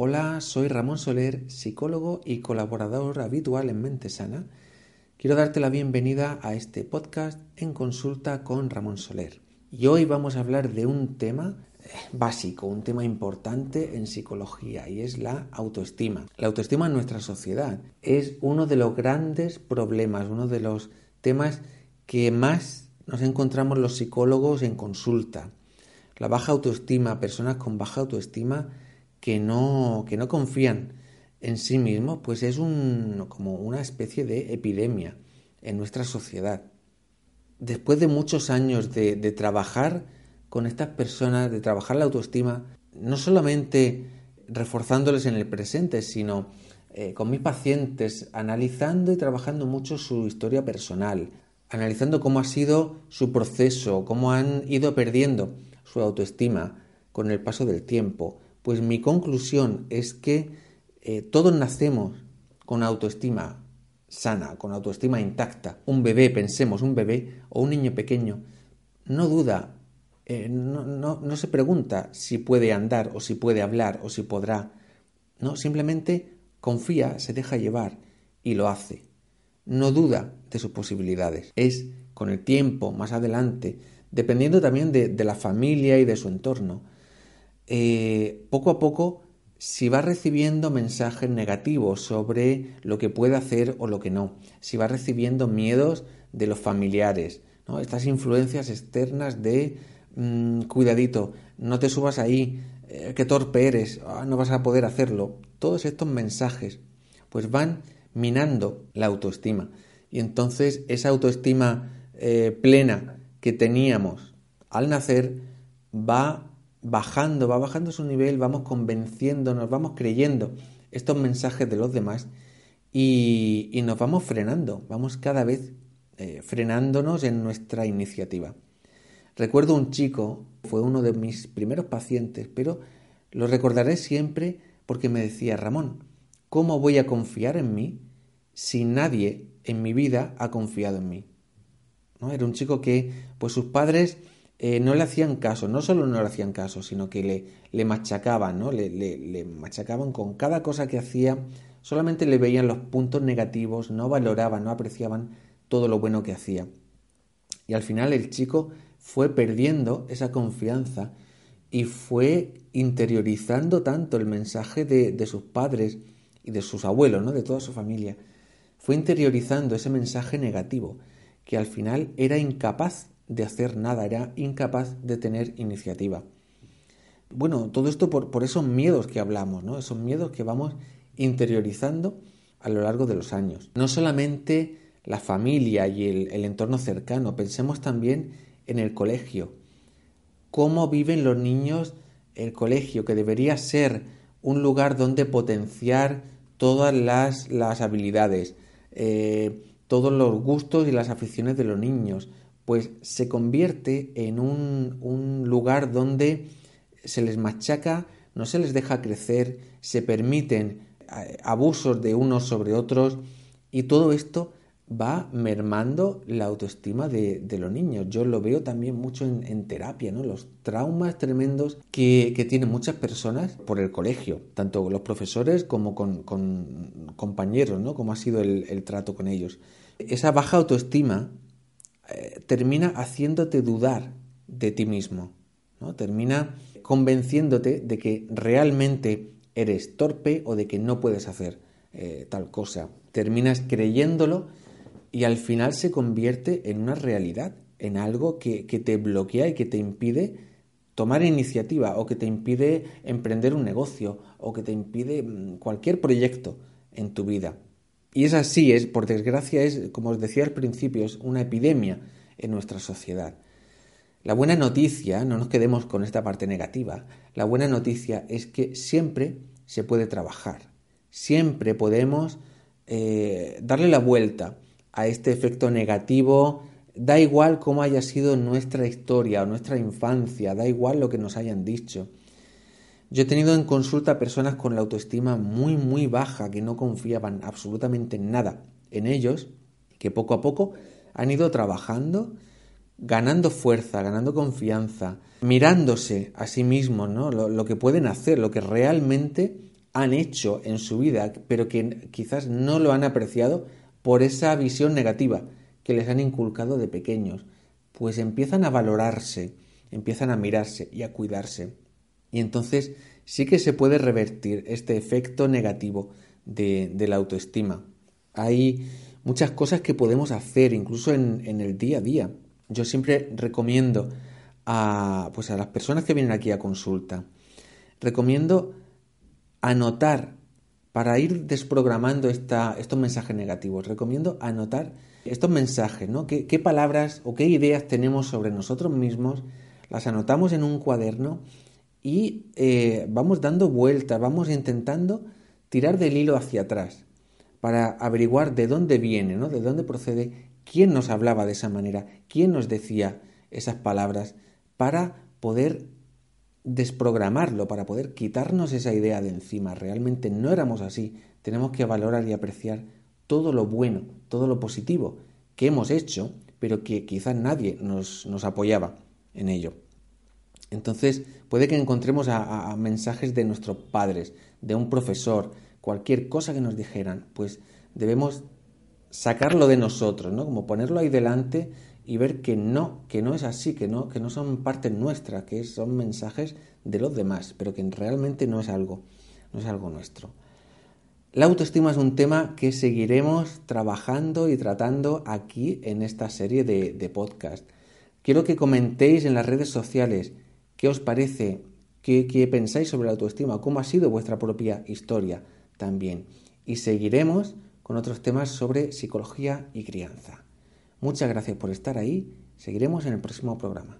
Hola, soy Ramón Soler, psicólogo y colaborador habitual en Mente Sana. Quiero darte la bienvenida a este podcast en consulta con Ramón Soler. Y hoy vamos a hablar de un tema eh, básico, un tema importante en psicología y es la autoestima. La autoestima en nuestra sociedad es uno de los grandes problemas, uno de los temas que más nos encontramos los psicólogos en consulta. La baja autoestima, personas con baja autoestima que no, que no confían en sí mismos, pues es un, como una especie de epidemia en nuestra sociedad. Después de muchos años de, trabajar con estas personas, de trabajar la autoestima, no solamente reforzándoles en el presente, sino eh, con mis pacientes, analizando y trabajando mucho su historia personal, analizando cómo ha sido su proceso, cómo han ido perdiendo su autoestima con el paso del tiempo, pues mi conclusión es que eh, todos nacemos con autoestima sana, con autoestima intacta. Un bebé, pensemos, un bebé o un niño pequeño, no duda, eh, no, no, se pregunta si puede andar o si puede hablar o si podrá. No, simplemente confía, se deja llevar y lo hace. No duda de sus posibilidades. Es con el tiempo, más adelante, dependiendo también de la familia y de su entorno, eh, poco a poco, si va recibiendo mensajes negativos sobre lo que puede hacer o lo que no, si va recibiendo miedos de los familiares, estas influencias externas de mm, cuidadito, no te subas ahí, eh, que torpe eres, ah, no vas a poder hacerlo, todos estos mensajes pues van minando la autoestima. Y entonces esa autoestima eh, plena que teníamos al nacer va bajando, va bajando su nivel, vamos convenciéndonos, vamos creyendo estos mensajes de los demás y, nos vamos frenando, vamos cada vez eh, frenándonos en nuestra iniciativa. Recuerdo un chico, fue uno de mis primeros pacientes, pero lo recordaré siempre porque me decía, Ramón, ¿cómo voy a confiar en mí si nadie en mi vida ha confiado en mí? ¿No? Era un chico que, pues sus padres eh, no le hacían caso, no solo no le hacían caso, sino que le, le machacaban, ¿no? Le, le, machacaban con cada cosa que hacía, solamente le veían los puntos negativos, no valoraban, no apreciaban todo lo bueno que hacía. Y al final el chico fue perdiendo esa confianza y fue interiorizando tanto el mensaje de, de sus padres y de sus abuelos, ¿no? de toda su familia, fue interiorizando ese mensaje negativo, que al final era incapaz de hacer nada, era incapaz de tener iniciativa. Bueno, todo esto por, por esos miedos que hablamos, ¿no? Esos miedos que vamos interiorizando a lo largo de los años. No solamente la familia y el, entorno cercano, pensemos también en el colegio. ¿Cómo viven los niños el colegio, que debería ser un lugar donde potenciar todas las, las habilidades, eh, todos los gustos y las aficiones de los niños, pues se convierte en un, lugar donde se les machaca, no se les deja crecer, se permiten eh, abusos de unos sobre otros y todo esto va mermando la autoestima de, los niños. Yo lo veo también mucho en, terapia, ¿no? Los traumas tremendos que, tienen muchas personas por el colegio, tanto los profesores como con, compañeros, ¿no? Como ha sido el trato con ellos. Esa baja autoestima eh, termina haciéndote dudar de ti mismo, ¿no? Termina convenciéndote de que realmente eres torpe o de que no puedes hacer eh, tal cosa. Terminas creyéndolo y al final se convierte en una realidad, en algo que, te bloquea y que te impide tomar iniciativa o que te impide emprender un negocio o que te impide mm, cualquier proyecto en tu vida. Y es así, es, por desgracia, es, como os decía al principio, es una epidemia en nuestra sociedad. La buena noticia, no nos quedemos con esta parte negativa, la buena noticia es que siempre se puede trabajar, siempre podemos eh, darle la vuelta a este efecto negativo, da igual cómo haya sido nuestra historia o nuestra infancia, da igual lo que nos hayan dicho. Yo he tenido en consulta personas con la autoestima muy, muy baja, que no confiaban absolutamente en nada en ellos, que poco a poco han ido trabajando, ganando fuerza, ganando confianza, mirándose a sí mismos, ¿no? Lo, lo que pueden hacer, lo que realmente han hecho en su vida, pero que quizás no lo han apreciado por esa visión negativa que les han inculcado de pequeños, pues empiezan a valorarse, empiezan a mirarse y a cuidarse. Y entonces sí que se puede revertir este efecto negativo de, la autoestima. Hay muchas cosas que podemos hacer, incluso en, el día a día. Yo siempre recomiendo a, pues a las personas que vienen aquí a consulta, recomiendo anotar para ir desprogramando esta, estos mensajes negativos. Recomiendo anotar estos mensajes, ¿no? ¿Qué, ¿Qué, palabras o qué ideas tenemos sobre nosotros mismos? Las anotamos en un cuaderno y eh, vamos dando vueltas, vamos intentando tirar del hilo hacia atrás para averiguar de dónde viene, ¿no? De dónde procede, quién nos hablaba de esa manera, quién nos decía esas palabras, para poder desprogramarlo, para poder quitarnos esa idea de encima. Realmente no éramos así. Tenemos que valorar y apreciar todo lo bueno, todo lo positivo que hemos hecho, pero que quizás nadie nos, nos apoyaba en ello. Entonces, puede que encontremos a, mensajes de nuestros padres, de un profesor, cualquier cosa que nos dijeran, pues debemos sacarlo de nosotros, ¿no? Como ponerlo ahí delante y ver que no, que no es así, que no, que no son parte nuestra, que son mensajes de los demás, pero que realmente no es algo, no es algo nuestro. La autoestima es un tema que seguiremos trabajando y tratando aquí en esta serie de, de podcast. Quiero que comentéis en las redes sociales qué os parece, qué, pensáis sobre la autoestima, cómo ha sido vuestra propia historia también. Y seguiremos con otros temas sobre psicología y crianza. Muchas gracias por estar ahí. Seguiremos en el próximo programa.